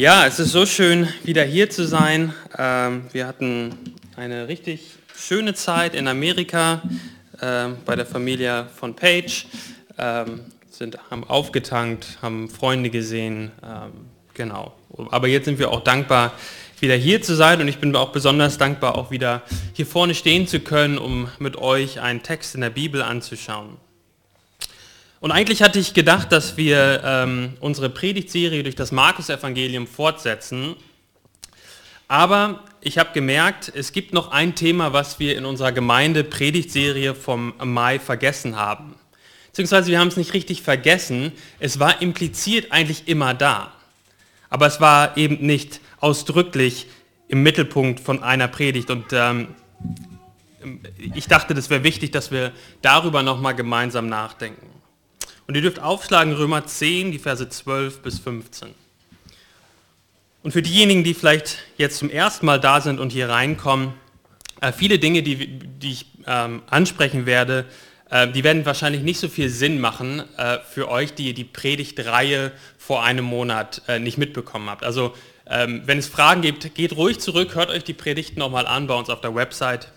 Ja, es ist so schön, wieder hier zu sein. Ähm, wir hatten eine richtig schöne Zeit in Amerika ähm, bei der Familie von Page. Ähm, sind, haben aufgetankt, haben Freunde gesehen. genau. Aber jetzt sind wir auch dankbar, wieder hier zu sein und ich bin auch besonders dankbar, auch wieder hier vorne stehen zu können, um mit euch einen Text in der Bibel anzuschauen. Und eigentlich hatte ich gedacht, dass wir ähm, unsere Predigtserie durch das Markus-Evangelium fortsetzen. Aber ich habe gemerkt, es gibt noch ein Thema, was wir in unserer Gemeinde-Predigtserie vom Mai vergessen haben. Beziehungsweise wir haben es nicht richtig vergessen, es war impliziert eigentlich immer da. Aber es war eben nicht ausdrücklich im Mittelpunkt von einer Predigt. Und ähm, ich dachte, das wäre wichtig, dass wir darüber nochmal gemeinsam nachdenken. Und ihr dürft aufschlagen Römer 10, die Verse 12 bis 15. Und für diejenigen, die vielleicht jetzt zum ersten Mal da sind und hier reinkommen, äh, viele Dinge, die, die ich ähm, ansprechen werde, äh, die werden wahrscheinlich nicht so viel Sinn machen äh, für euch, die die Predigtreihe vor einem Monat nicht mitbekommen habt. Also ähm, wenn es Fragen gibt, geht ruhig zurück, hört euch die Predigten nochmal an bei uns auf der Website.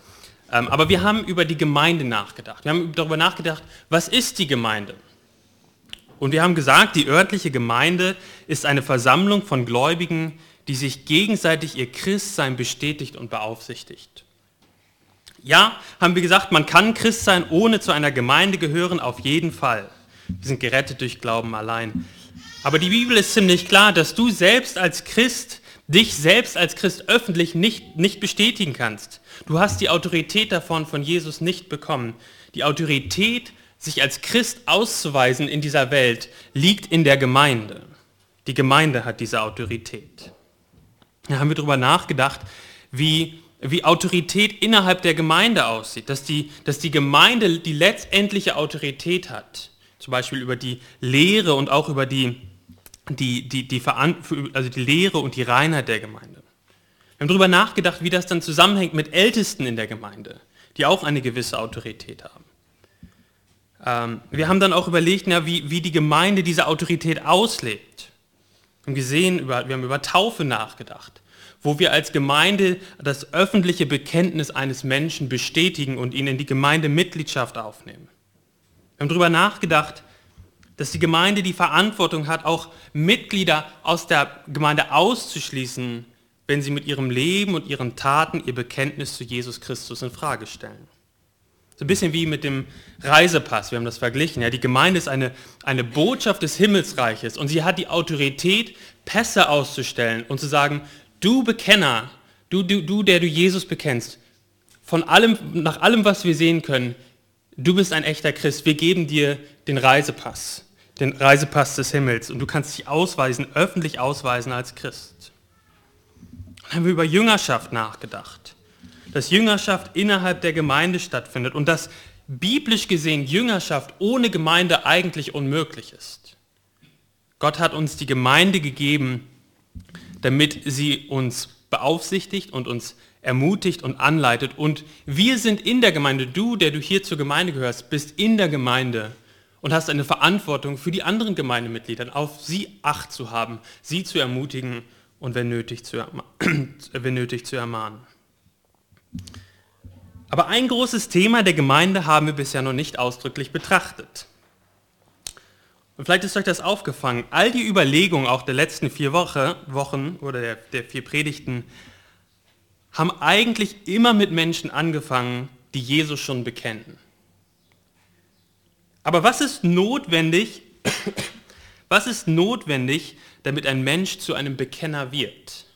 Ähm, aber wir haben über die Gemeinde nachgedacht. Wir haben darüber nachgedacht, was ist die Gemeinde? Und wir haben gesagt, die örtliche Gemeinde ist eine Versammlung von Gläubigen, die sich gegenseitig ihr Christsein bestätigt und beaufsichtigt. Ja, haben wir gesagt, man kann Christ sein, ohne zu einer Gemeinde gehören, auf jeden Fall. Wir sind gerettet durch Glauben allein. Aber die Bibel ist ziemlich klar, dass du selbst als Christ, dich selbst als Christ öffentlich nicht, nicht bestätigen kannst. Du hast die Autorität davon von Jesus nicht bekommen. Die Autorität sich als Christ auszuweisen in dieser Welt, liegt in der Gemeinde. Die Gemeinde hat diese Autorität. Da haben wir darüber nachgedacht, wie, wie Autorität innerhalb der Gemeinde aussieht, dass die, dass die Gemeinde die letztendliche Autorität hat, zum Beispiel über die Lehre und auch über die, die, die, die, also die Lehre und die Reinheit der Gemeinde. Wir haben darüber nachgedacht, wie das dann zusammenhängt mit Ältesten in der Gemeinde, die auch eine gewisse Autorität haben. Ähm, wir haben dann auch überlegt, ja, wie, wie die Gemeinde diese Autorität auslebt. Wir haben gesehen, über, wir haben über Taufe nachgedacht, wo wir als Gemeinde das öffentliche Bekenntnis eines Menschen bestätigen und ihn in die Gemeindemitgliedschaft aufnehmen. Wir haben darüber nachgedacht, dass die Gemeinde die Verantwortung hat, auch Mitglieder aus der Gemeinde auszuschließen, wenn sie mit ihrem Leben und ihren Taten ihr Bekenntnis zu Jesus Christus in Frage stellen. So ein bisschen wie mit dem Reisepass, wir haben das verglichen. Ja, die Gemeinde ist eine, eine Botschaft des Himmelsreiches und sie hat die Autorität, Pässe auszustellen und zu sagen, du Bekenner, du, du, du, der du Jesus bekennst, von allem, nach allem, was wir sehen können, du bist ein echter Christ, wir geben dir den Reisepass, den Reisepass des Himmels und du kannst dich ausweisen, öffentlich ausweisen als Christ. Dann haben wir über Jüngerschaft nachgedacht dass Jüngerschaft innerhalb der Gemeinde stattfindet und dass biblisch gesehen Jüngerschaft ohne Gemeinde eigentlich unmöglich ist. Gott hat uns die Gemeinde gegeben, damit sie uns beaufsichtigt und uns ermutigt und anleitet. Und wir sind in der Gemeinde, du, der du hier zur Gemeinde gehörst, bist in der Gemeinde und hast eine Verantwortung für die anderen Gemeindemitglieder, auf sie Acht zu haben, sie zu ermutigen und wenn nötig zu, wenn nötig zu ermahnen. Aber ein großes Thema der Gemeinde haben wir bisher noch nicht ausdrücklich betrachtet. Und vielleicht ist euch das aufgefangen. All die Überlegungen auch der letzten vier Woche, Wochen oder der, der vier Predigten haben eigentlich immer mit Menschen angefangen, die Jesus schon bekennen. Aber was ist notwendig, was ist notwendig, damit ein Mensch zu einem Bekenner wird?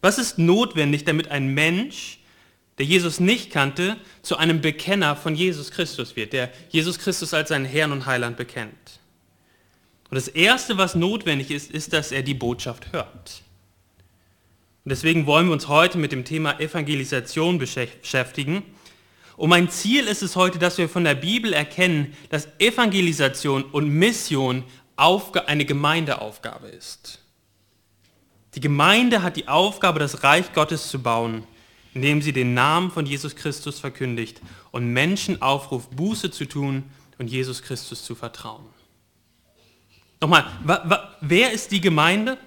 Was ist notwendig, damit ein Mensch der Jesus nicht kannte, zu einem Bekenner von Jesus Christus wird, der Jesus Christus als seinen Herrn und Heiland bekennt. Und das Erste, was notwendig ist, ist, dass er die Botschaft hört. Und deswegen wollen wir uns heute mit dem Thema Evangelisation beschäftigen. Und mein Ziel ist es heute, dass wir von der Bibel erkennen, dass Evangelisation und Mission eine Gemeindeaufgabe ist. Die Gemeinde hat die Aufgabe, das Reich Gottes zu bauen indem sie den Namen von Jesus Christus verkündigt und Menschen aufruft, Buße zu tun und Jesus Christus zu vertrauen. Nochmal, wer ist die Gemeinde?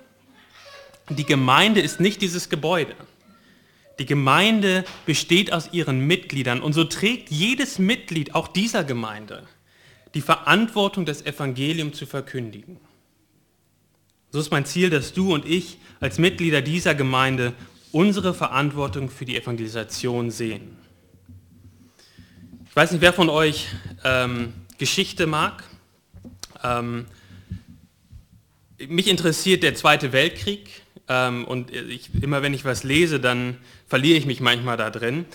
die Gemeinde ist nicht dieses Gebäude. Die Gemeinde besteht aus ihren Mitgliedern und so trägt jedes Mitglied, auch dieser Gemeinde, die Verantwortung, das Evangelium zu verkündigen. So ist mein Ziel, dass du und ich als Mitglieder dieser Gemeinde unsere Verantwortung für die Evangelisation sehen. Ich weiß nicht, wer von euch ähm, Geschichte mag. Ähm, mich interessiert der Zweite Weltkrieg ähm, und ich, immer wenn ich was lese, dann verliere ich mich manchmal da drin.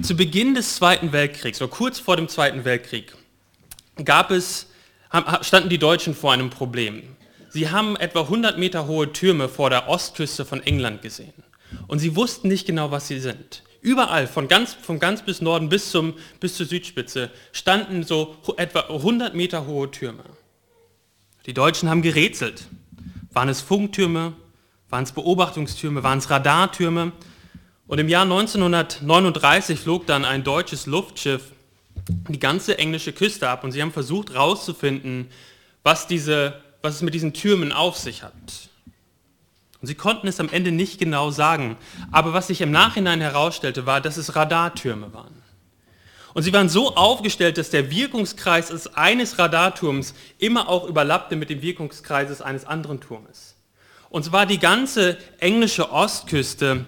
Zu Beginn des Zweiten Weltkriegs, so kurz vor dem Zweiten Weltkrieg, gab es, standen die Deutschen vor einem Problem. Sie haben etwa 100 Meter hohe Türme vor der Ostküste von England gesehen. Und sie wussten nicht genau, was sie sind. Überall, von ganz, von ganz bis Norden bis, zum, bis zur Südspitze, standen so etwa 100 Meter hohe Türme. Die Deutschen haben gerätselt. Waren es Funktürme? Waren es Beobachtungstürme? Waren es Radartürme? Und im Jahr 1939 flog dann ein deutsches Luftschiff die ganze englische Küste ab und sie haben versucht herauszufinden, was, was es mit diesen Türmen auf sich hat. Und sie konnten es am Ende nicht genau sagen. Aber was sich im Nachhinein herausstellte, war, dass es Radartürme waren. Und sie waren so aufgestellt, dass der Wirkungskreis eines Radarturms immer auch überlappte mit dem Wirkungskreis eines anderen Turmes. Und zwar die ganze englische Ostküste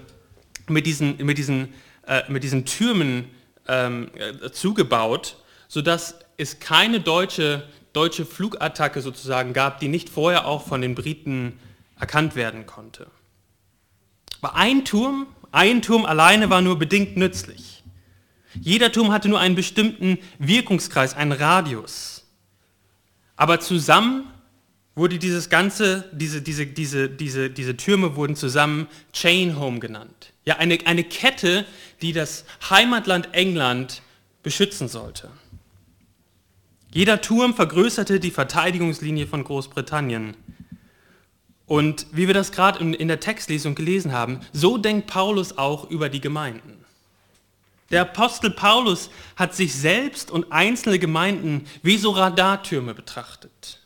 mit diesen, mit diesen, äh, mit diesen Türmen ähm, äh, zugebaut, sodass es keine deutsche, deutsche Flugattacke sozusagen gab, die nicht vorher auch von den Briten erkannt werden konnte. Aber ein Turm, ein Turm alleine war nur bedingt nützlich. Jeder Turm hatte nur einen bestimmten Wirkungskreis, einen Radius. Aber zusammen wurde dieses ganze, diese, diese, diese, diese, diese Türme wurden zusammen Chain Home genannt. Ja, eine, eine Kette, die das Heimatland England beschützen sollte. Jeder Turm vergrößerte die Verteidigungslinie von Großbritannien. Und wie wir das gerade in, der Textlesung gelesen haben, so denkt Paulus auch über die Gemeinden. Der Apostel Paulus hat sich selbst und einzelne Gemeinden wie so Radartürme betrachtet.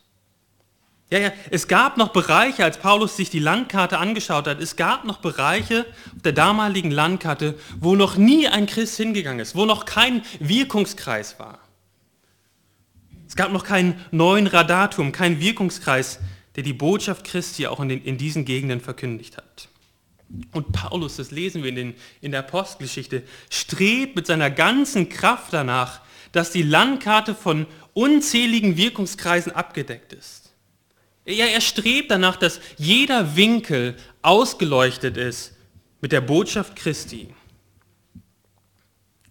Ja, ja, es gab noch Bereiche, als Paulus sich die Landkarte angeschaut hat, es gab noch Bereiche auf der damaligen Landkarte, wo noch nie ein Christ hingegangen ist, wo noch kein Wirkungskreis war. Es gab noch keinen neuen Radarturm, keinen Wirkungskreis, der die Botschaft Christi auch in, den, in diesen Gegenden verkündigt hat. Und Paulus, das lesen wir in, den, in der Apostelgeschichte, strebt mit seiner ganzen Kraft danach, dass die Landkarte von unzähligen Wirkungskreisen abgedeckt ist. Ja, er strebt danach, dass jeder Winkel ausgeleuchtet ist mit der Botschaft Christi.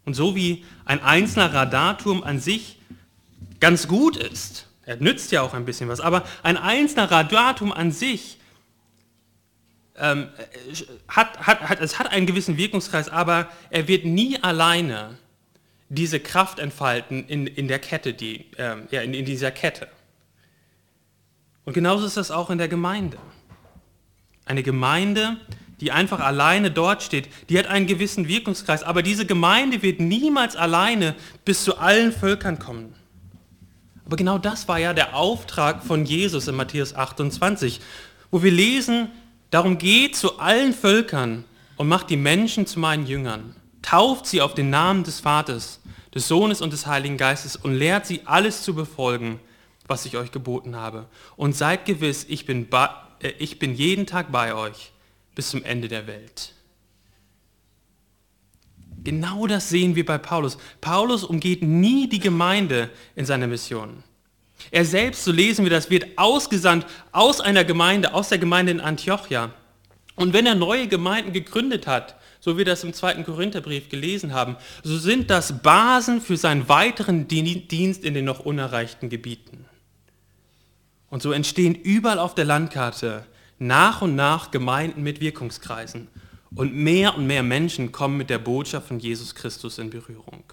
Und so wie ein einzelner Radarturm an sich ganz gut ist, er nützt ja auch ein bisschen was, aber ein einzelner Radarturm an sich ähm, hat, hat, hat, es hat einen gewissen Wirkungskreis, aber er wird nie alleine diese Kraft entfalten in, in der Kette, die, ähm, ja, in, in dieser Kette. Und genauso ist das auch in der Gemeinde. Eine Gemeinde, die einfach alleine dort steht, die hat einen gewissen Wirkungskreis, aber diese Gemeinde wird niemals alleine bis zu allen Völkern kommen. Aber genau das war ja der Auftrag von Jesus in Matthäus 28, wo wir lesen, darum geht zu allen Völkern und macht die Menschen zu meinen Jüngern. Tauft sie auf den Namen des Vaters, des Sohnes und des Heiligen Geistes und lehrt sie alles zu befolgen, was ich euch geboten habe. Und seid gewiss, ich bin, äh, ich bin jeden Tag bei euch bis zum Ende der Welt. Genau das sehen wir bei Paulus. Paulus umgeht nie die Gemeinde in seiner Mission. Er selbst, so lesen wir das, wird ausgesandt aus einer Gemeinde, aus der Gemeinde in Antiochia. Und wenn er neue Gemeinden gegründet hat, so wie wir das im zweiten Korintherbrief gelesen haben, so sind das Basen für seinen weiteren Dienst in den noch unerreichten Gebieten. Und so entstehen überall auf der Landkarte nach und nach Gemeinden mit Wirkungskreisen. Und mehr und mehr Menschen kommen mit der Botschaft von Jesus Christus in Berührung.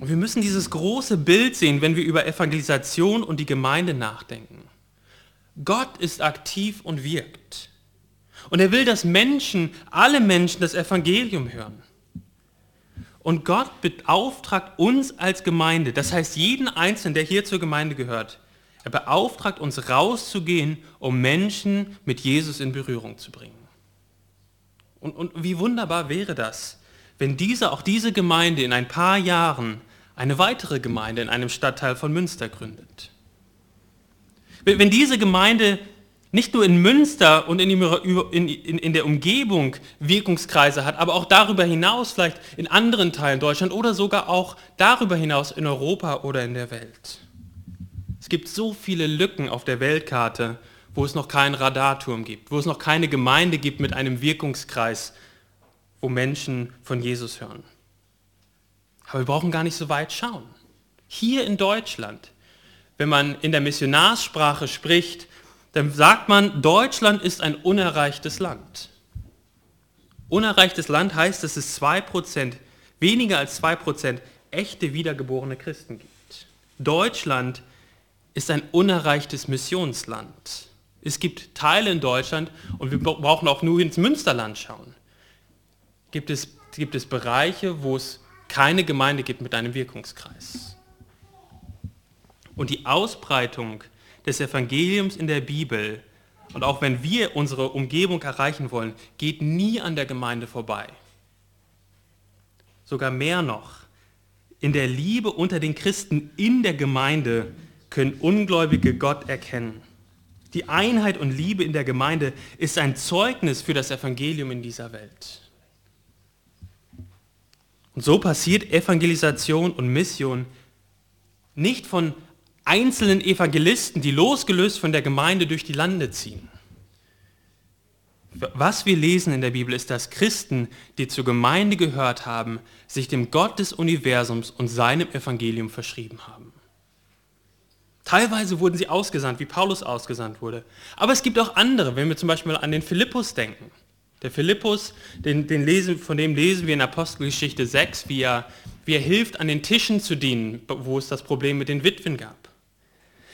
Und wir müssen dieses große Bild sehen, wenn wir über Evangelisation und die Gemeinde nachdenken. Gott ist aktiv und wirkt. Und er will, dass Menschen, alle Menschen das Evangelium hören. Und Gott beauftragt uns als Gemeinde, das heißt jeden Einzelnen, der hier zur Gemeinde gehört, Er beauftragt uns rauszugehen, um Menschen mit Jesus in Berührung zu bringen. Und, und wie wunderbar wäre das, wenn diese, auch diese Gemeinde in ein paar Jahren eine weitere Gemeinde in einem Stadtteil von Münster gründet. Wenn diese Gemeinde nicht nur in Münster und in, der Umgebung Wirkungskreise hat, aber auch darüber hinaus vielleicht in anderen Teilen Deutschland oder sogar auch darüber hinaus in Europa oder in der Welt. Es gibt so viele Lücken auf der Weltkarte, wo es noch keinen Radarturm gibt, wo es noch keine Gemeinde gibt mit einem Wirkungskreis, wo Menschen von Jesus hören. Aber wir brauchen gar nicht so weit schauen. Hier in Deutschland, wenn man in der Missionarssprache spricht, dann sagt man, Deutschland ist ein unerreichtes Land. Unerreichtes Land heißt, dass es 2%, weniger als 2% echte wiedergeborene Christen gibt. Deutschland ist ein unerreichtes Missionsland. Es gibt Teile in Deutschland, und wir brauchen auch nur ins Münsterland schauen, gibt es, gibt es Bereiche, wo es keine Gemeinde gibt mit einem Wirkungskreis. Und die Ausbreitung des Evangeliums in der Bibel und auch wenn wir unsere Umgebung erreichen wollen, geht nie an der Gemeinde vorbei. Sogar mehr noch, in der Liebe unter den Christen in der Gemeinde können Ungläubige Gott erkennen. Die Einheit und Liebe in der Gemeinde ist ein Zeugnis für das Evangelium in dieser Welt. Und so passiert Evangelisation und Mission nicht von einzelnen Evangelisten, die losgelöst von der Gemeinde durch die Lande ziehen. Was wir lesen in der Bibel ist, dass Christen, die zur Gemeinde gehört haben, sich dem Gott des Universums und seinem Evangelium verschrieben haben. Teilweise wurden sie ausgesandt, wie Paulus ausgesandt wurde. Aber es gibt auch andere, wenn wir zum Beispiel an den Philippus denken. Der Philippus, den, den lesen, von dem lesen wir in Apostelgeschichte 6, wie er, wie er hilft, an den Tischen zu dienen, wo es das Problem mit den Witwen gab.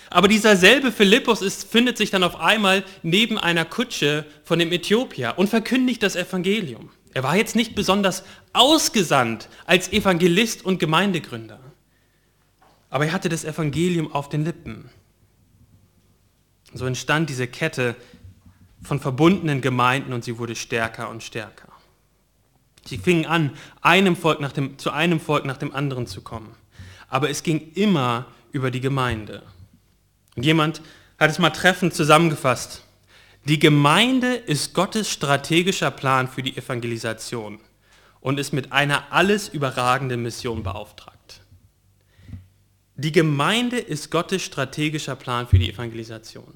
Aber dieser selbe Philippus ist, findet sich dann auf einmal neben einer Kutsche von dem Äthiopier und verkündigt das Evangelium. Er war jetzt nicht besonders ausgesandt als Evangelist und Gemeindegründer. Aber er hatte das Evangelium auf den Lippen. So entstand diese Kette von verbundenen Gemeinden und sie wurde stärker und stärker. Sie fingen an, einem Volk nach dem, zu einem Volk nach dem anderen zu kommen. Aber es ging immer über die Gemeinde. Und jemand hat es mal treffend zusammengefasst. Die Gemeinde ist Gottes strategischer Plan für die Evangelisation und ist mit einer alles überragenden Mission beauftragt. Die Gemeinde ist Gottes strategischer Plan für die Evangelisation.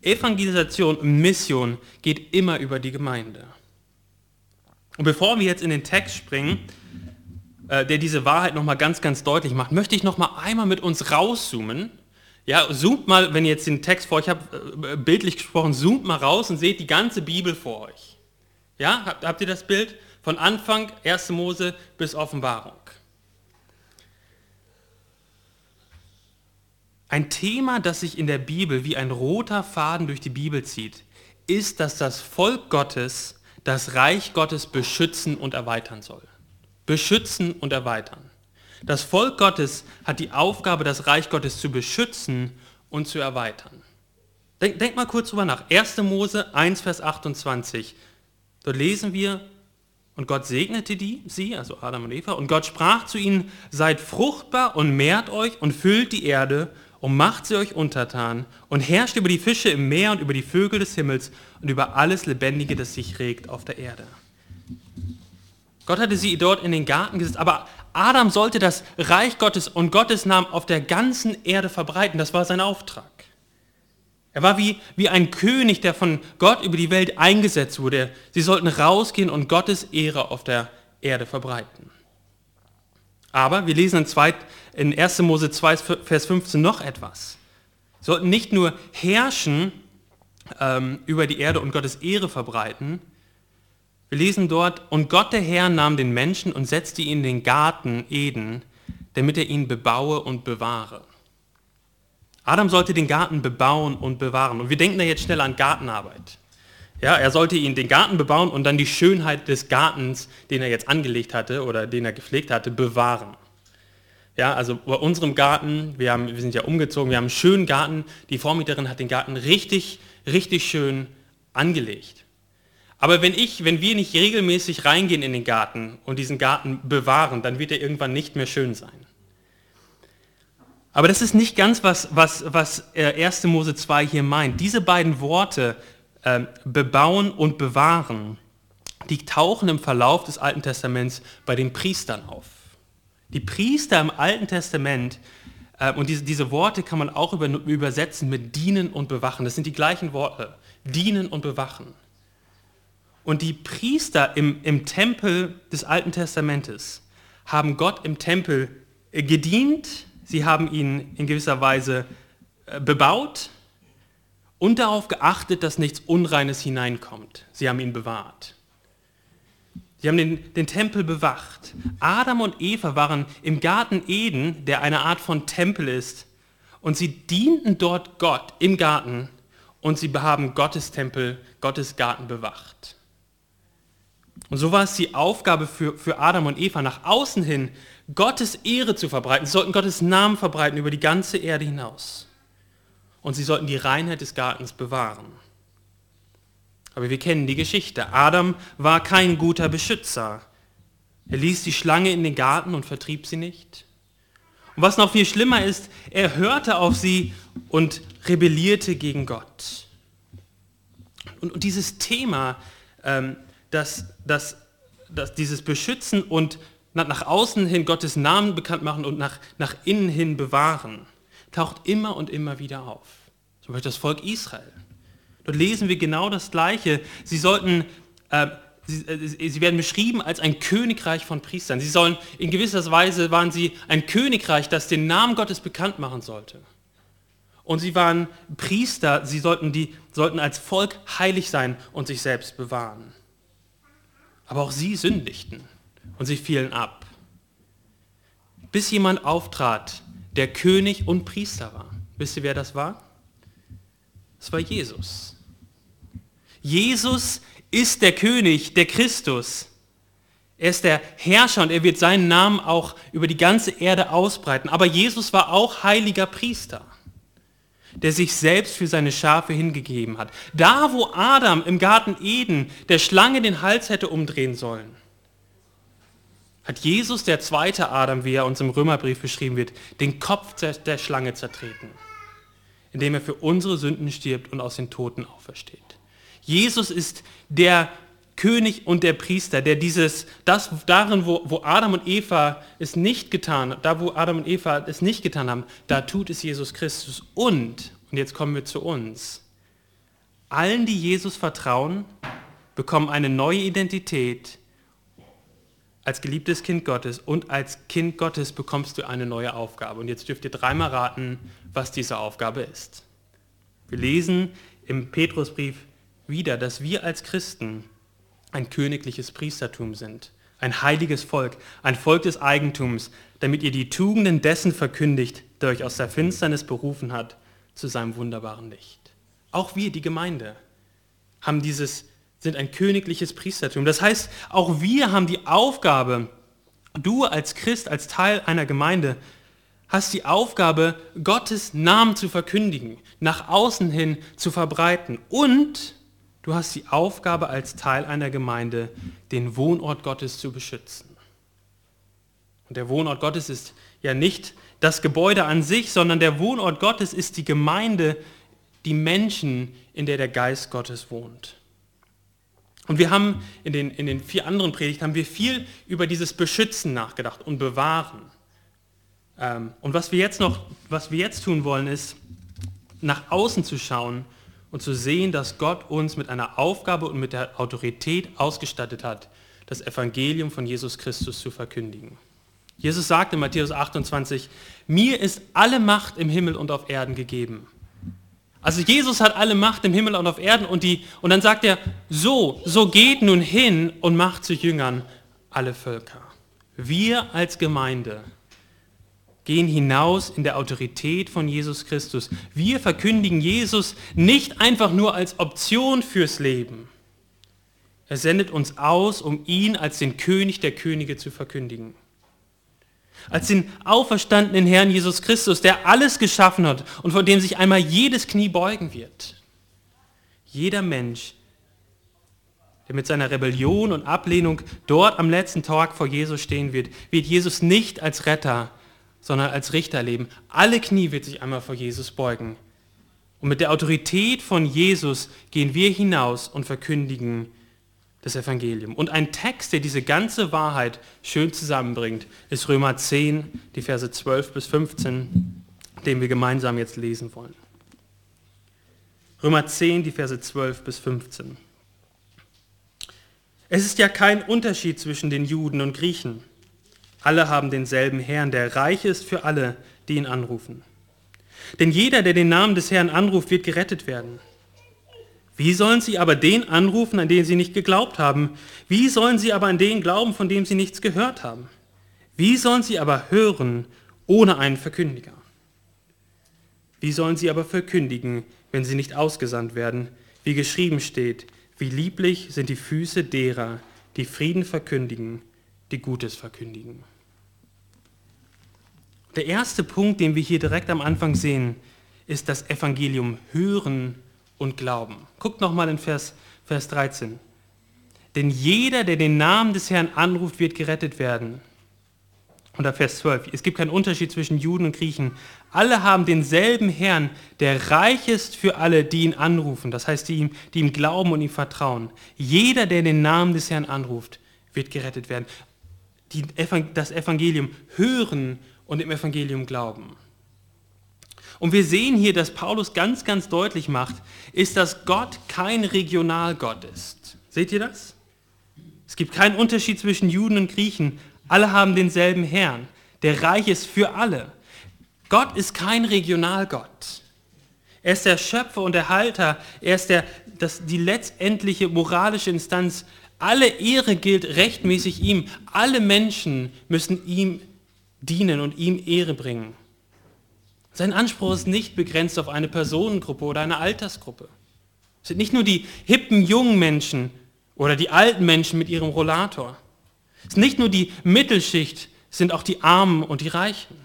Evangelisation und Mission geht immer über die Gemeinde. Und bevor wir jetzt in den Text springen, äh, der diese Wahrheit nochmal ganz, ganz deutlich macht, möchte ich nochmal einmal mit uns rauszoomen ja, zoomt mal, wenn ihr jetzt den Text vor euch habt, äh, bildlich gesprochen, zoomt mal raus und seht die ganze Bibel vor euch. Ja, habt, habt ihr das Bild? Von Anfang 1. Mose bis Offenbarung. Ein Thema, das sich in der Bibel wie ein roter Faden durch die Bibel zieht, ist, dass das Volk Gottes das Reich Gottes beschützen und erweitern soll. Beschützen und erweitern. Das Volk Gottes hat die Aufgabe, das Reich Gottes zu beschützen und zu erweitern. Denk, denk mal kurz drüber nach. 1. Mose 1, Vers 28. Dort lesen wir, und Gott segnete die, sie, also Adam und Eva, und Gott sprach zu ihnen, seid fruchtbar und mehrt euch und füllt die Erde und macht sie euch untertan und herrscht über die Fische im Meer und über die Vögel des Himmels und über alles Lebendige, das sich regt auf der Erde. Gott hatte sie dort in den Garten gesetzt, aber Adam sollte das Reich Gottes und Gottes Namen auf der ganzen Erde verbreiten. Das war sein Auftrag. Er war wie, wie ein König, der von Gott über die Welt eingesetzt wurde. Sie sollten rausgehen und Gottes Ehre auf der Erde verbreiten. Aber wir lesen in, zwei, in 1. Mose 2, Vers 15 noch etwas. Sie sollten nicht nur herrschen ähm, über die Erde und Gottes Ehre verbreiten, wir lesen dort, und Gott der Herr nahm den Menschen und setzte ihn in den Garten Eden, damit er ihn bebaue und bewahre. Adam sollte den Garten bebauen und bewahren. Und wir denken da jetzt schnell an Gartenarbeit. Ja, er sollte ihn den Garten bebauen und dann die Schönheit des Gartens, den er jetzt angelegt hatte oder den er gepflegt hatte, bewahren. Ja, also bei unserem Garten, wir, haben, wir sind ja umgezogen, wir haben einen schönen Garten. Die Vormieterin hat den Garten richtig, richtig schön angelegt. Aber wenn ich, wenn wir nicht regelmäßig reingehen in den Garten und diesen Garten bewahren, dann wird er irgendwann nicht mehr schön sein. Aber das ist nicht ganz, was, was, was 1. Äh, Mose 2 hier meint. Diese beiden Worte, äh, bebauen und bewahren, die tauchen im Verlauf des Alten Testaments bei den Priestern auf. Die Priester im Alten Testament, äh, und diese, diese Worte kann man auch über, übersetzen mit dienen und bewachen. Das sind die gleichen Worte, dienen und bewachen. Und die Priester im, im Tempel des Alten Testamentes haben Gott im Tempel äh, gedient, sie haben ihn in gewisser Weise äh, bebaut und darauf geachtet, dass nichts Unreines hineinkommt. Sie haben ihn bewahrt. Sie haben den, den, Tempel bewacht. Adam und Eva waren im Garten Eden, der eine Art von Tempel ist, und sie dienten dort Gott im Garten und sie haben Gottes Tempel, Gottes Garten bewacht. Und so war es die Aufgabe für, für Adam und Eva, nach außen hin Gottes Ehre zu verbreiten. Sie sollten Gottes Namen verbreiten über die ganze Erde hinaus. Und sie sollten die Reinheit des Gartens bewahren. Aber wir kennen die Geschichte. Adam war kein guter Beschützer. Er ließ die Schlange in den Garten und vertrieb sie nicht. Und was noch viel schlimmer ist, er hörte auf sie und rebellierte gegen Gott. Und, und dieses Thema, ähm, dass, dass, dass dieses Beschützen und nach außen hin Gottes Namen bekannt machen und nach, nach innen hin bewahren, taucht immer und immer wieder auf. Zum Beispiel das Volk Israel. Dort lesen wir genau das Gleiche. Sie sollten, äh, sie, äh, sie, werden beschrieben als ein Königreich von Priestern. Sie sollen, in gewisser Weise waren sie ein Königreich, das den Namen Gottes bekannt machen sollte. Und sie waren Priester, sie sollten, die, sollten als Volk heilig sein und sich selbst bewahren. Aber auch sie sündigten und sie fielen ab. Bis jemand auftrat, der König und Priester war. Wisst ihr, wer das war? Es war Jesus. Jesus ist der König, der Christus. Er ist der Herrscher und er wird seinen Namen auch über die ganze Erde ausbreiten. Aber Jesus war auch heiliger Priester, der sich selbst für seine Schafe hingegeben hat. Da, wo Adam im Garten Eden der Schlange den Hals hätte umdrehen sollen, hat Jesus, der zweite Adam, wie er uns im Römerbrief beschrieben wird, den Kopf der Schlange zertreten indem er für unsere Sünden stirbt und aus den Toten aufersteht. Jesus ist der König und der Priester, der dieses, das darin, wo, wo Adam und Eva es nicht getan, da wo Adam und Eva es nicht getan haben, da tut es Jesus Christus. Und, und jetzt kommen wir zu uns, allen, die Jesus vertrauen, bekommen eine neue Identität als geliebtes Kind Gottes und als Kind Gottes bekommst du eine neue Aufgabe. Und jetzt dürft ihr dreimal raten, was diese Aufgabe ist. Wir lesen im Petrusbrief wieder, dass wir als Christen ein königliches Priestertum sind, ein heiliges Volk, ein Volk des Eigentums, damit ihr die Tugenden dessen verkündigt, der euch aus der Finsternis berufen hat, zu seinem wunderbaren Licht. Auch wir, die Gemeinde, haben dieses sind ein königliches Priestertum. Das heißt, auch wir haben die Aufgabe, du als Christ, als Teil einer Gemeinde, hast die Aufgabe, Gottes Namen zu verkündigen, nach außen hin zu verbreiten. Und du hast die Aufgabe, als Teil einer Gemeinde, den Wohnort Gottes zu beschützen. Und der Wohnort Gottes ist ja nicht das Gebäude an sich, sondern der Wohnort Gottes ist die Gemeinde, die Menschen, in der der Geist Gottes wohnt. Und wir haben in den, in den vier anderen Predigten haben wir viel über dieses Beschützen nachgedacht und Bewahren. Ähm, und was wir jetzt noch, was wir jetzt tun wollen, ist nach außen zu schauen und zu sehen, dass Gott uns mit einer Aufgabe und mit der Autorität ausgestattet hat, das Evangelium von Jesus Christus zu verkündigen. Jesus sagt in Matthäus 28, mir ist alle Macht im Himmel und auf Erden gegeben. Also Jesus hat alle Macht im Himmel und auf Erden und, die, und dann sagt er, so, so geht nun hin und macht zu Jüngern alle Völker. Wir als Gemeinde gehen hinaus in der Autorität von Jesus Christus. Wir verkündigen Jesus nicht einfach nur als Option fürs Leben. Er sendet uns aus, um ihn als den König der Könige zu verkündigen. Als den auferstandenen Herrn Jesus Christus, der alles geschaffen hat und vor dem sich einmal jedes Knie beugen wird. Jeder Mensch, der mit seiner Rebellion und Ablehnung dort am letzten Tag vor Jesus stehen wird, wird Jesus nicht als Retter, sondern als Richter leben. Alle Knie wird sich einmal vor Jesus beugen. Und mit der Autorität von Jesus gehen wir hinaus und verkündigen das Evangelium. Und ein Text, der diese ganze Wahrheit schön zusammenbringt, ist Römer 10, die Verse 12 bis 15, den wir gemeinsam jetzt lesen wollen. Römer 10, die Verse 12 bis 15. Es ist ja kein Unterschied zwischen den Juden und Griechen. Alle haben denselben Herrn, der reich ist für alle, die ihn anrufen. Denn jeder, der den Namen des Herrn anruft, wird gerettet werden. Wie sollen sie aber den anrufen, an den sie nicht geglaubt haben? Wie sollen sie aber an den glauben, von dem sie nichts gehört haben? Wie sollen sie aber hören ohne einen Verkündiger? Wie sollen sie aber verkündigen, wenn sie nicht ausgesandt werden? Wie geschrieben steht, wie lieblich sind die Füße derer, die Frieden verkündigen, die Gutes verkündigen. Der erste Punkt, den wir hier direkt am Anfang sehen, ist das Evangelium hören und glauben. Guckt nochmal in Vers, Vers 13. Denn jeder, der den Namen des Herrn anruft, wird gerettet werden. Oder Vers 12. Es gibt keinen Unterschied zwischen Juden und Griechen. Alle haben denselben Herrn, der reich ist für alle, die ihn anrufen. Das heißt, die ihm, die ihm glauben und ihm vertrauen. Jeder, der den Namen des Herrn anruft, wird gerettet werden. Die, das Evangelium hören und im Evangelium glauben. Und wir sehen hier, dass Paulus ganz, ganz deutlich macht, ist, dass Gott kein Regionalgott ist. Seht ihr das? Es gibt keinen Unterschied zwischen Juden und Griechen. Alle haben denselben Herrn, der reich ist für alle. Gott ist kein Regionalgott. Er ist der Schöpfer und der Halter. Er ist der, das, die letztendliche moralische Instanz. Alle Ehre gilt rechtmäßig ihm. Alle Menschen müssen ihm dienen und ihm Ehre bringen. Sein Anspruch ist nicht begrenzt auf eine Personengruppe oder eine Altersgruppe. Es sind nicht nur die hippen jungen Menschen oder die alten Menschen mit ihrem Rollator. Es sind nicht nur die Mittelschicht, es sind auch die Armen und die Reichen.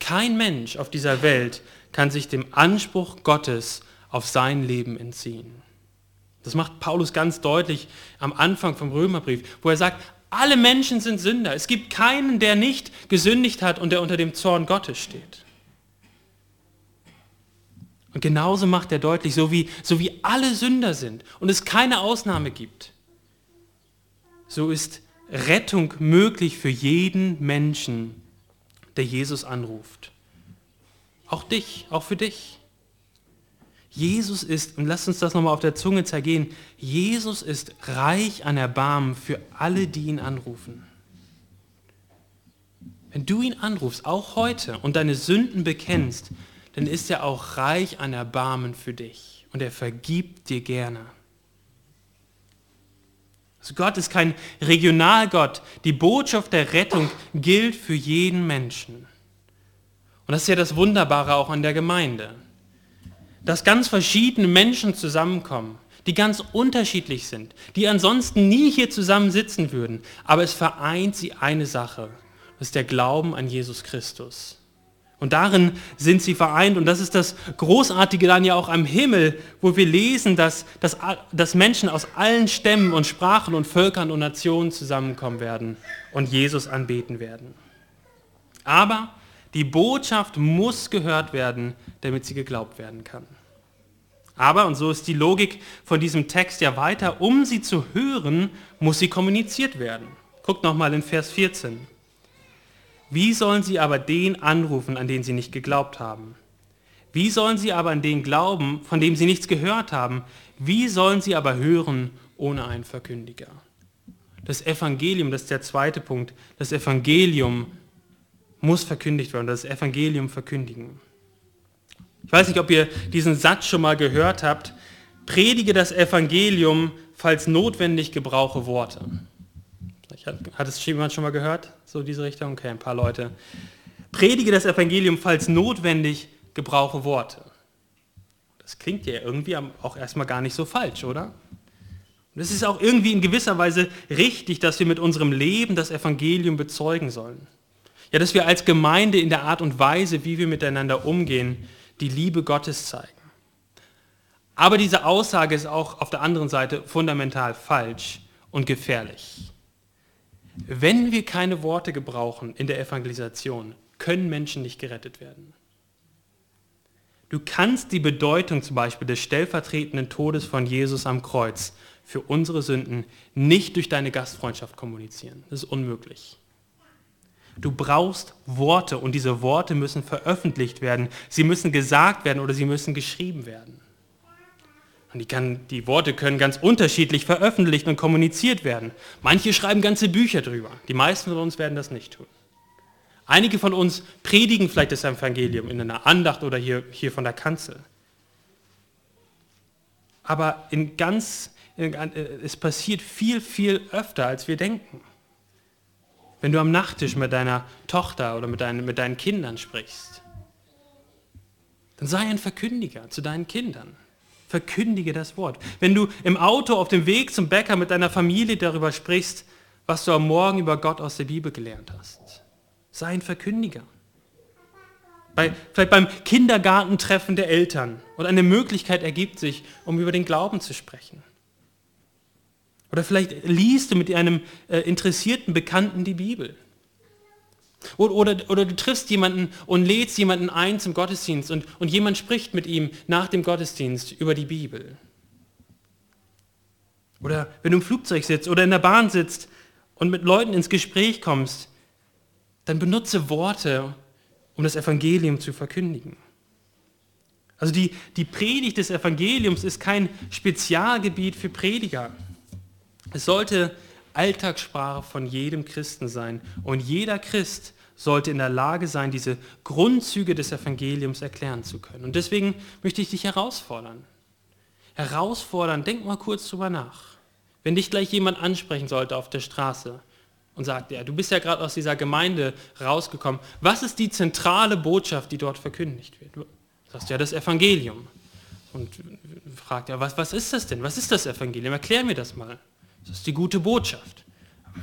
Kein Mensch auf dieser Welt kann sich dem Anspruch Gottes auf sein Leben entziehen. Das macht Paulus ganz deutlich am Anfang vom Römerbrief, wo er sagt, alle Menschen sind Sünder. Es gibt keinen, der nicht gesündigt hat und der unter dem Zorn Gottes steht. Und genauso macht er deutlich, so wie, so wie alle Sünder sind und es keine Ausnahme gibt, so ist Rettung möglich für jeden Menschen, der Jesus anruft. Auch dich, auch für dich. Jesus ist, und lasst uns das nochmal auf der Zunge zergehen, Jesus ist reich an Erbarmen für alle, die ihn anrufen. Wenn du ihn anrufst, auch heute, und deine Sünden bekennst, dann ist er auch reich an Erbarmen für dich. Und er vergibt dir gerne. Also Gott ist kein Regionalgott. Die Botschaft der Rettung gilt für jeden Menschen. Und das ist ja das Wunderbare auch an der Gemeinde dass ganz verschiedene Menschen zusammenkommen, die ganz unterschiedlich sind, die ansonsten nie hier zusammen sitzen würden. Aber es vereint sie eine Sache, das ist der Glauben an Jesus Christus. Und darin sind sie vereint und das ist das Großartige dann ja auch am Himmel, wo wir lesen, dass, dass, dass Menschen aus allen Stämmen und Sprachen und Völkern und Nationen zusammenkommen werden und Jesus anbeten werden. Aber die Botschaft muss gehört werden, damit sie geglaubt werden kann. Aber, und so ist die Logik von diesem Text ja weiter, um sie zu hören, muss sie kommuniziert werden. Guckt nochmal in Vers 14. Wie sollen sie aber den anrufen, an den sie nicht geglaubt haben? Wie sollen sie aber an den glauben, von dem sie nichts gehört haben? Wie sollen sie aber hören ohne einen Verkündiger? Das Evangelium, das ist der zweite Punkt, das Evangelium muss verkündigt werden, das Evangelium verkündigen. Ich weiß nicht, ob ihr diesen Satz schon mal gehört habt. Predige das Evangelium, falls notwendig gebrauche Worte. Hat es jemand schon mal gehört? So diese Richtung? Okay, ein paar Leute. Predige das Evangelium, falls notwendig gebrauche Worte. Das klingt ja irgendwie auch erstmal gar nicht so falsch, oder? Und es ist auch irgendwie in gewisser Weise richtig, dass wir mit unserem Leben das Evangelium bezeugen sollen. Ja, dass wir als Gemeinde in der Art und Weise, wie wir miteinander umgehen, die Liebe Gottes zeigen. Aber diese Aussage ist auch auf der anderen Seite fundamental falsch und gefährlich. Wenn wir keine Worte gebrauchen in der Evangelisation, können Menschen nicht gerettet werden. Du kannst die Bedeutung zum Beispiel des stellvertretenden Todes von Jesus am Kreuz für unsere Sünden nicht durch deine Gastfreundschaft kommunizieren. Das ist unmöglich. Du brauchst Worte und diese Worte müssen veröffentlicht werden. Sie müssen gesagt werden oder sie müssen geschrieben werden. Und die, kann, die Worte können ganz unterschiedlich veröffentlicht und kommuniziert werden. Manche schreiben ganze Bücher drüber. Die meisten von uns werden das nicht tun. Einige von uns predigen vielleicht das Evangelium in einer Andacht oder hier, hier von der Kanzel. Aber in ganz, in, äh, es passiert viel, viel öfter, als wir denken. Wenn du am Nachttisch mit deiner Tochter oder mit deinen, mit deinen Kindern sprichst, dann sei ein Verkündiger zu deinen Kindern. Verkündige das Wort. Wenn du im Auto auf dem Weg zum Bäcker mit deiner Familie darüber sprichst, was du am Morgen über Gott aus der Bibel gelernt hast, sei ein Verkündiger. Bei, vielleicht beim Kindergartentreffen der Eltern und eine Möglichkeit ergibt sich, um über den Glauben zu sprechen. Oder vielleicht liest du mit einem äh, interessierten Bekannten die Bibel. Oder, oder, oder, du triffst jemanden und lädst jemanden ein zum Gottesdienst und, und jemand spricht mit ihm nach dem Gottesdienst über die Bibel. Oder wenn du im Flugzeug sitzt oder in der Bahn sitzt und mit Leuten ins Gespräch kommst, dann benutze Worte, um das Evangelium zu verkündigen. Also die, die Predigt des Evangeliums ist kein Spezialgebiet für Prediger. Es sollte Alltagssprache von jedem Christen sein. Und jeder Christ sollte in der Lage sein, diese Grundzüge des Evangeliums erklären zu können. Und deswegen möchte ich dich herausfordern. Herausfordern, denk mal kurz drüber nach. Wenn dich gleich jemand ansprechen sollte auf der Straße und sagt, ja, du bist ja gerade aus dieser Gemeinde rausgekommen, was ist die zentrale Botschaft, die dort verkündigt wird? Du sagst ja das Evangelium. Und fragt ja, was, was ist das denn? Was ist das Evangelium? Erklär mir das mal. Das ist die gute Botschaft.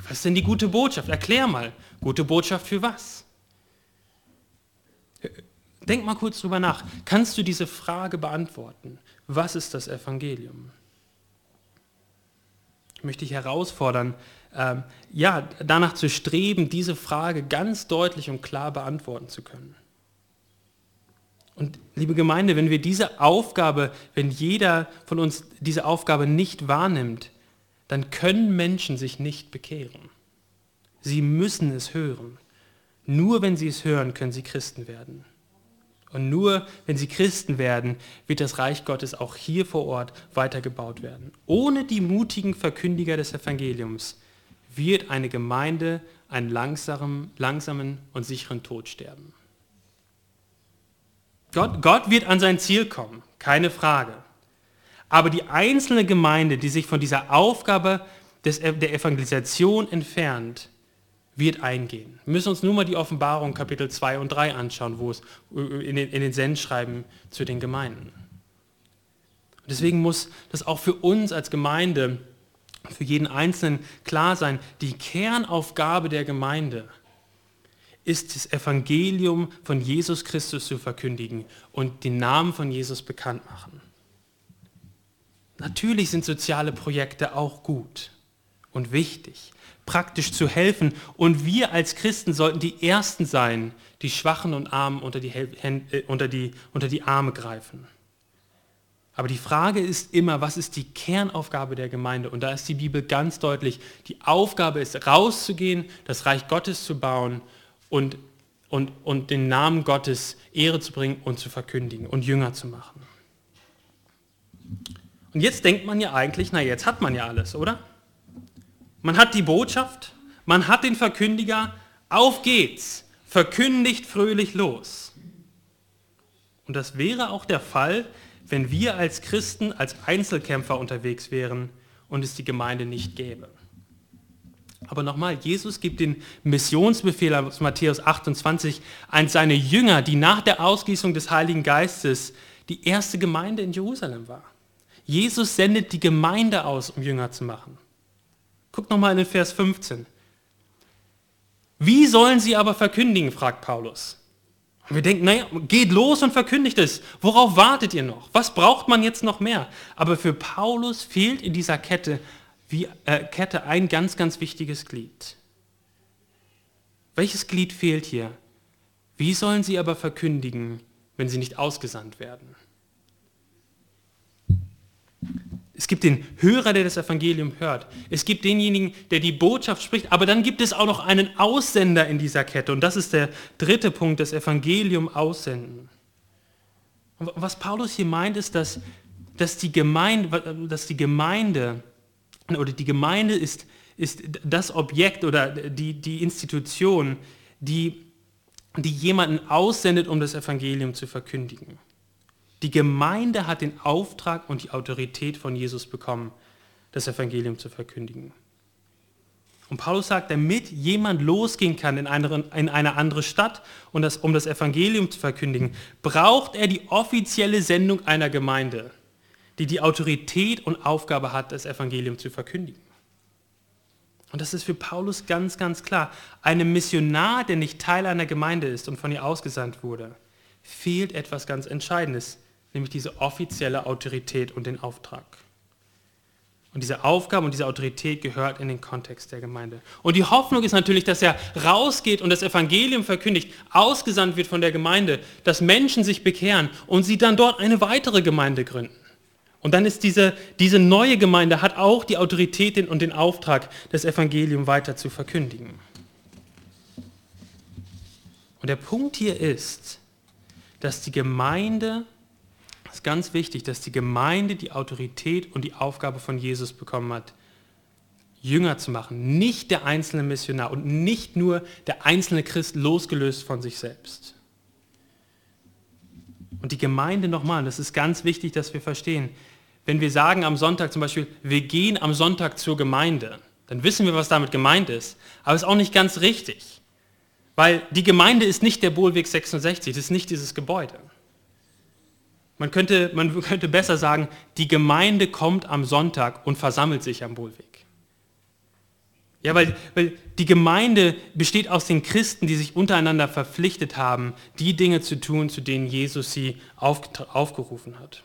Was ist denn die gute Botschaft? Erklär mal. Gute Botschaft für was? Denk mal kurz drüber nach. Kannst du diese Frage beantworten? Was ist das Evangelium? Ich möchte dich herausfordern, ähm, ja, danach zu streben, diese Frage ganz deutlich und klar beantworten zu können. Und liebe Gemeinde, wenn wir diese Aufgabe, wenn jeder von uns diese Aufgabe nicht wahrnimmt, dann können Menschen sich nicht bekehren. Sie müssen es hören. Nur wenn sie es hören, können sie Christen werden. Und nur wenn sie Christen werden, wird das Reich Gottes auch hier vor Ort weitergebaut werden. Ohne die mutigen Verkündiger des Evangeliums wird eine Gemeinde einen langsamen, langsamen und sicheren Tod sterben. Gott, Gott wird an sein Ziel kommen, keine Frage. Aber die einzelne Gemeinde, die sich von dieser Aufgabe des, der Evangelisation entfernt, wird eingehen. Wir müssen uns nur mal die Offenbarung Kapitel 2 und 3 anschauen, wo es in den, in den Sendschreiben zu den Gemeinden. Deswegen muss das auch für uns als Gemeinde, für jeden Einzelnen klar sein, die Kernaufgabe der Gemeinde ist das Evangelium von Jesus Christus zu verkündigen und den Namen von Jesus bekannt machen. Natürlich sind soziale Projekte auch gut und wichtig, praktisch zu helfen. Und wir als Christen sollten die Ersten sein, die Schwachen und Armen unter die, äh, unter die, unter die Arme greifen. Aber die Frage ist immer, was ist die Kernaufgabe der Gemeinde? Und da ist die Bibel ganz deutlich. Die Aufgabe ist, rauszugehen, das Reich Gottes zu bauen und, und, und den Namen Gottes Ehre zu bringen und zu verkündigen und Jünger zu machen. Und jetzt denkt man ja eigentlich, na jetzt hat man ja alles, oder? Man hat die Botschaft, man hat den Verkündiger, auf geht's, verkündigt fröhlich los. Und das wäre auch der Fall, wenn wir als Christen als Einzelkämpfer unterwegs wären und es die Gemeinde nicht gäbe. Aber nochmal, Jesus gibt den Missionsbefehl aus Matthäus 28 an seine Jünger, die nach der Ausgießung des Heiligen Geistes die erste Gemeinde in Jerusalem war. Jesus sendet die Gemeinde aus, um Jünger zu machen. Guck nochmal in den Vers 15. Wie sollen sie aber verkündigen, fragt Paulus. Und wir denken, naja, geht los und verkündigt es. Worauf wartet ihr noch? Was braucht man jetzt noch mehr? Aber für Paulus fehlt in dieser Kette, wie, äh, Kette ein ganz, ganz wichtiges Glied. Welches Glied fehlt hier? Wie sollen sie aber verkündigen, wenn sie nicht ausgesandt werden? Es gibt den Hörer, der das Evangelium hört. Es gibt denjenigen, der die Botschaft spricht. Aber dann gibt es auch noch einen Aussender in dieser Kette. Und das ist der dritte Punkt, das Evangelium aussenden. Und was Paulus hier meint, ist, dass, dass, die, Gemeinde, dass die Gemeinde, oder die Gemeinde ist, ist das Objekt oder die, die Institution, die, die jemanden aussendet, um das Evangelium zu verkündigen. Die Gemeinde hat den Auftrag und die Autorität von Jesus bekommen, das Evangelium zu verkündigen. Und Paulus sagt, damit jemand losgehen kann in eine, in eine andere Stadt, und das, um das Evangelium zu verkündigen, braucht er die offizielle Sendung einer Gemeinde, die die Autorität und Aufgabe hat, das Evangelium zu verkündigen. Und das ist für Paulus ganz, ganz klar. Einem Missionar, der nicht Teil einer Gemeinde ist und von ihr ausgesandt wurde, fehlt etwas ganz Entscheidendes, nämlich diese offizielle Autorität und den Auftrag. Und diese Aufgabe und diese Autorität gehört in den Kontext der Gemeinde. Und die Hoffnung ist natürlich, dass er rausgeht und das Evangelium verkündigt, ausgesandt wird von der Gemeinde, dass Menschen sich bekehren und sie dann dort eine weitere Gemeinde gründen. Und dann ist diese, diese neue Gemeinde, hat auch die Autorität und den Auftrag, das Evangelium weiter zu verkündigen. Und der Punkt hier ist, dass die Gemeinde das ist ganz wichtig, dass die Gemeinde die Autorität und die Aufgabe von Jesus bekommen hat, Jünger zu machen, nicht der einzelne Missionar und nicht nur der einzelne Christ losgelöst von sich selbst. Und die Gemeinde nochmal, das ist ganz wichtig, dass wir verstehen, wenn wir sagen am Sonntag zum Beispiel, wir gehen am Sonntag zur Gemeinde, dann wissen wir, was damit gemeint ist, aber es ist auch nicht ganz richtig, weil die Gemeinde ist nicht der Bohlweg 66, das ist nicht dieses Gebäude. Man könnte, man könnte besser sagen, die Gemeinde kommt am Sonntag und versammelt sich am Bohlweg. Ja, weil, weil die Gemeinde besteht aus den Christen, die sich untereinander verpflichtet haben, die Dinge zu tun, zu denen Jesus sie auf, aufgerufen hat.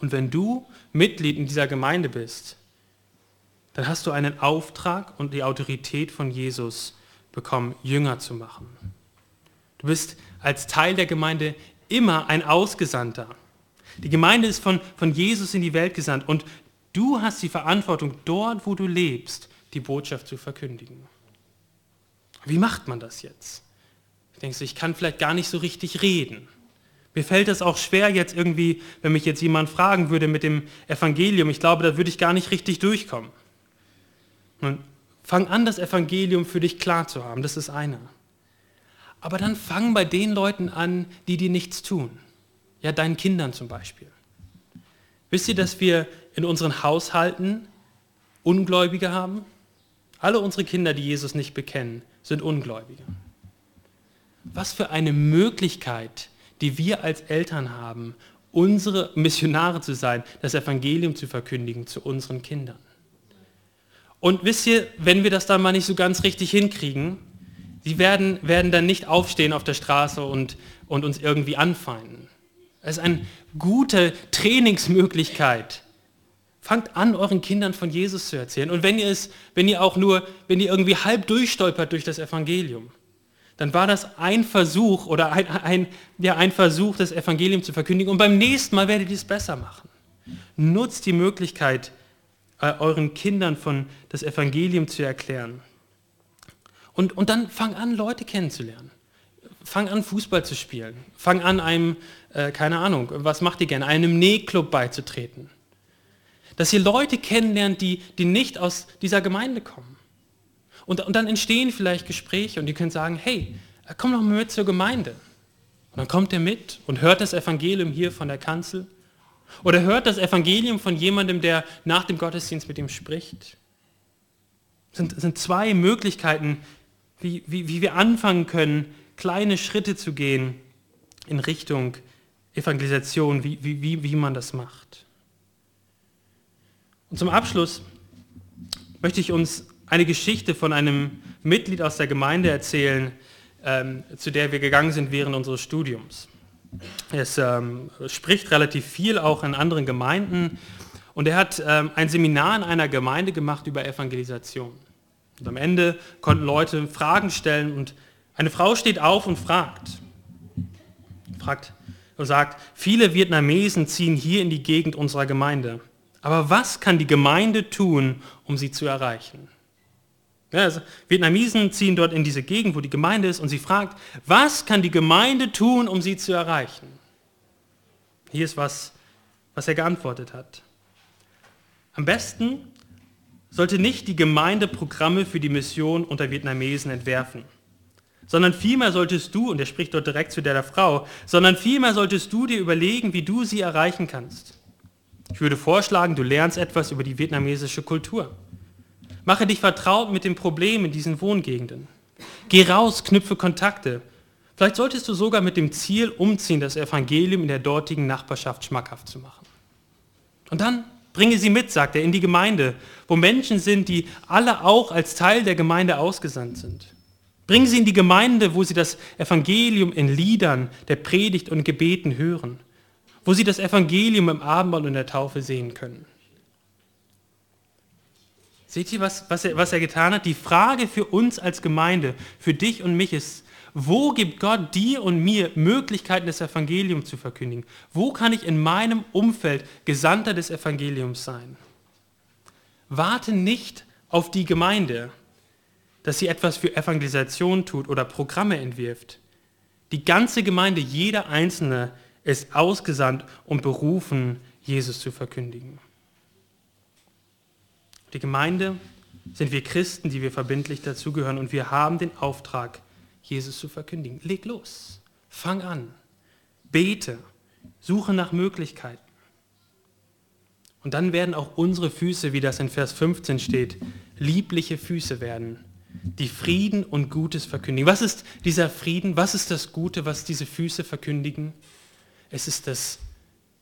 Und wenn du Mitglied in dieser Gemeinde bist, dann hast du einen Auftrag und die Autorität von Jesus bekommen, Jünger zu machen. Du bist als Teil der Gemeinde immer ein Ausgesandter. Die Gemeinde ist von, von Jesus in die Welt gesandt und du hast die Verantwortung, dort, wo du lebst, die Botschaft zu verkündigen. Wie macht man das jetzt? Ich denke, ich kann vielleicht gar nicht so richtig reden. Mir fällt es auch schwer jetzt irgendwie, wenn mich jetzt jemand fragen würde mit dem Evangelium, ich glaube, da würde ich gar nicht richtig durchkommen. Und fang an, das Evangelium für dich klar zu haben, das ist einer. Aber dann fang bei den Leuten an, die dir nichts tun. Ja, deinen Kindern zum Beispiel. Wisst ihr, dass wir in unseren Haushalten Ungläubige haben? Alle unsere Kinder, die Jesus nicht bekennen, sind Ungläubige. Was für eine Möglichkeit, die wir als Eltern haben, unsere Missionare zu sein, das Evangelium zu verkündigen zu unseren Kindern. Und wisst ihr, wenn wir das dann mal nicht so ganz richtig hinkriegen, Sie werden, werden dann nicht aufstehen auf der Straße und, und uns irgendwie anfeinden. Es ist eine gute Trainingsmöglichkeit. Fangt an, euren Kindern von Jesus zu erzählen. Und wenn ihr es, wenn ihr auch nur, wenn ihr irgendwie halb durchstolpert durch das Evangelium, dann war das ein Versuch oder ein, ein, ja, ein Versuch, das Evangelium zu verkündigen. Und beim nächsten Mal werdet ihr es besser machen. Nutzt die Möglichkeit, äh, euren Kindern von das Evangelium zu erklären. Und, und dann fang an, Leute kennenzulernen. Fang an, Fußball zu spielen. Fang an, einem, äh, keine Ahnung, was macht ihr gerne, einem Nähclub beizutreten. Dass ihr Leute kennenlernt, die, die nicht aus dieser Gemeinde kommen. Und, und dann entstehen vielleicht Gespräche und ihr könnt sagen, hey, komm doch mal mit zur Gemeinde. Und dann kommt er mit und hört das Evangelium hier von der Kanzel. Oder hört das Evangelium von jemandem, der nach dem Gottesdienst mit ihm spricht. Das sind, sind zwei Möglichkeiten, wie, wie, wie wir anfangen können, kleine Schritte zu gehen in Richtung Evangelisation, wie, wie, wie, man das macht. Und zum Abschluss möchte ich uns eine Geschichte von einem, Mitglied aus der Gemeinde erzählen, ähm, zu der wir gegangen sind während unseres Studiums. Es ähm, spricht relativ viel auch in anderen Gemeinden und er hat ähm, ein Seminar in einer Gemeinde gemacht über Evangelisation. Und am Ende konnten Leute Fragen stellen und eine Frau steht auf und fragt, fragt und sagt, viele Vietnamesen ziehen hier in die Gegend unserer Gemeinde. Aber was kann die Gemeinde tun, um sie zu erreichen? Ja, also Vietnamesen ziehen dort in diese Gegend, wo die Gemeinde ist, und sie fragt, was kann die Gemeinde tun, um sie zu erreichen? Hier ist was, was er geantwortet hat. Am besten sollte nicht die Gemeinde Programme für die Mission unter Vietnamesen entwerfen, sondern vielmehr solltest du, und er spricht dort direkt zu der, Frau, sondern vielmehr solltest du dir überlegen, wie du sie erreichen kannst. Ich würde vorschlagen, du lernst etwas über die vietnamesische Kultur. Mache dich vertraut mit den Problemen in diesen Wohngegenden. Geh raus, knüpfe Kontakte. Vielleicht solltest du sogar mit dem Ziel umziehen, das Evangelium in der dortigen Nachbarschaft schmackhaft zu machen. Und dann bringe sie mit, sagt er, in die Gemeinde, wo Menschen sind, die alle auch als Teil der Gemeinde ausgesandt sind. Bring sie in die Gemeinde, wo sie das Evangelium in Liedern, der Predigt und Gebeten hören, wo sie das Evangelium im Abendmahl und der Taufe sehen können. Seht ihr, was, was, er, was er getan hat? Die Frage für uns als Gemeinde, für dich und mich ist, wo gibt Gott dir und mir Möglichkeiten, das Evangelium zu verkündigen? Wo kann ich in meinem Umfeld Gesandter des Evangeliums sein? Warte nicht auf die Gemeinde, dass sie etwas für Evangelisation tut oder Programme entwirft. Die ganze Gemeinde, jeder Einzelne ist ausgesandt und berufen, Jesus zu verkündigen. Die Gemeinde sind wir Christen, die wir verbindlich dazugehören und wir haben den Auftrag, Jesus zu verkündigen. Leg los, fang an, bete, suche nach Möglichkeiten. Und dann werden auch unsere Füße, wie das in Vers 15 steht, liebliche Füße werden, die Frieden und Gutes verkündigen. Was ist dieser Frieden? Was ist das Gute, was diese Füße verkündigen? Es ist, dass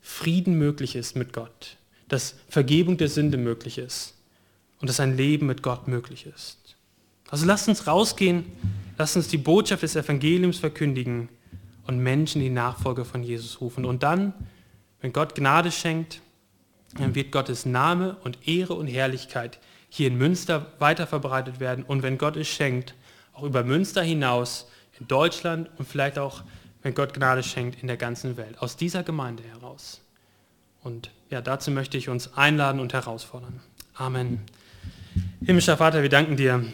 Frieden möglich ist mit Gott, dass Vergebung der Sünde möglich ist, und dass ein Leben mit Gott möglich ist. Also lasst uns rausgehen, lasst uns die Botschaft des Evangeliums verkündigen und Menschen die Nachfolge von Jesus rufen. Und dann, wenn Gott Gnade schenkt, dann wird Gottes Name und Ehre und Herrlichkeit hier in Münster weiter verbreitet werden. Und wenn Gott es schenkt, auch über Münster hinaus, in Deutschland und vielleicht auch, wenn Gott Gnade schenkt, in der ganzen Welt. Aus dieser Gemeinde heraus. Und ja, dazu möchte ich uns einladen und herausfordern. Amen. Himmlischer Vater, wir danken dir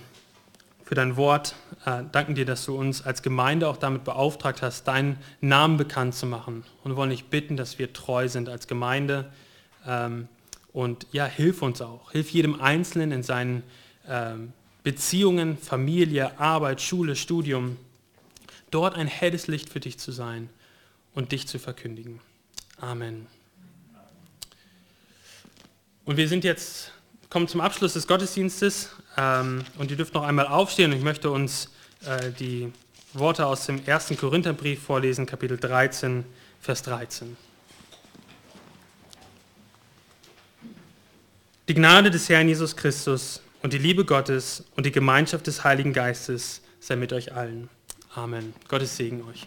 für dein Wort, äh, danken dir, dass du uns als Gemeinde auch damit beauftragt hast, deinen Namen bekannt zu machen. Und wollen dich bitten, dass wir treu sind als Gemeinde. Ähm, und ja, hilf uns auch. Hilf jedem Einzelnen in seinen ähm, Beziehungen, Familie, Arbeit, Schule, Studium, dort ein helles Licht für dich zu sein und dich zu verkündigen. Amen. Und wir sind jetzt kommen zum Abschluss des Gottesdienstes ähm, und ihr dürft noch einmal aufstehen und ich möchte uns äh, die Worte aus dem ersten Korintherbrief vorlesen, Kapitel 13, Vers 13. Die Gnade des Herrn Jesus Christus und die Liebe Gottes und die Gemeinschaft des Heiligen Geistes sei mit euch allen. Amen. Gottes Segen euch.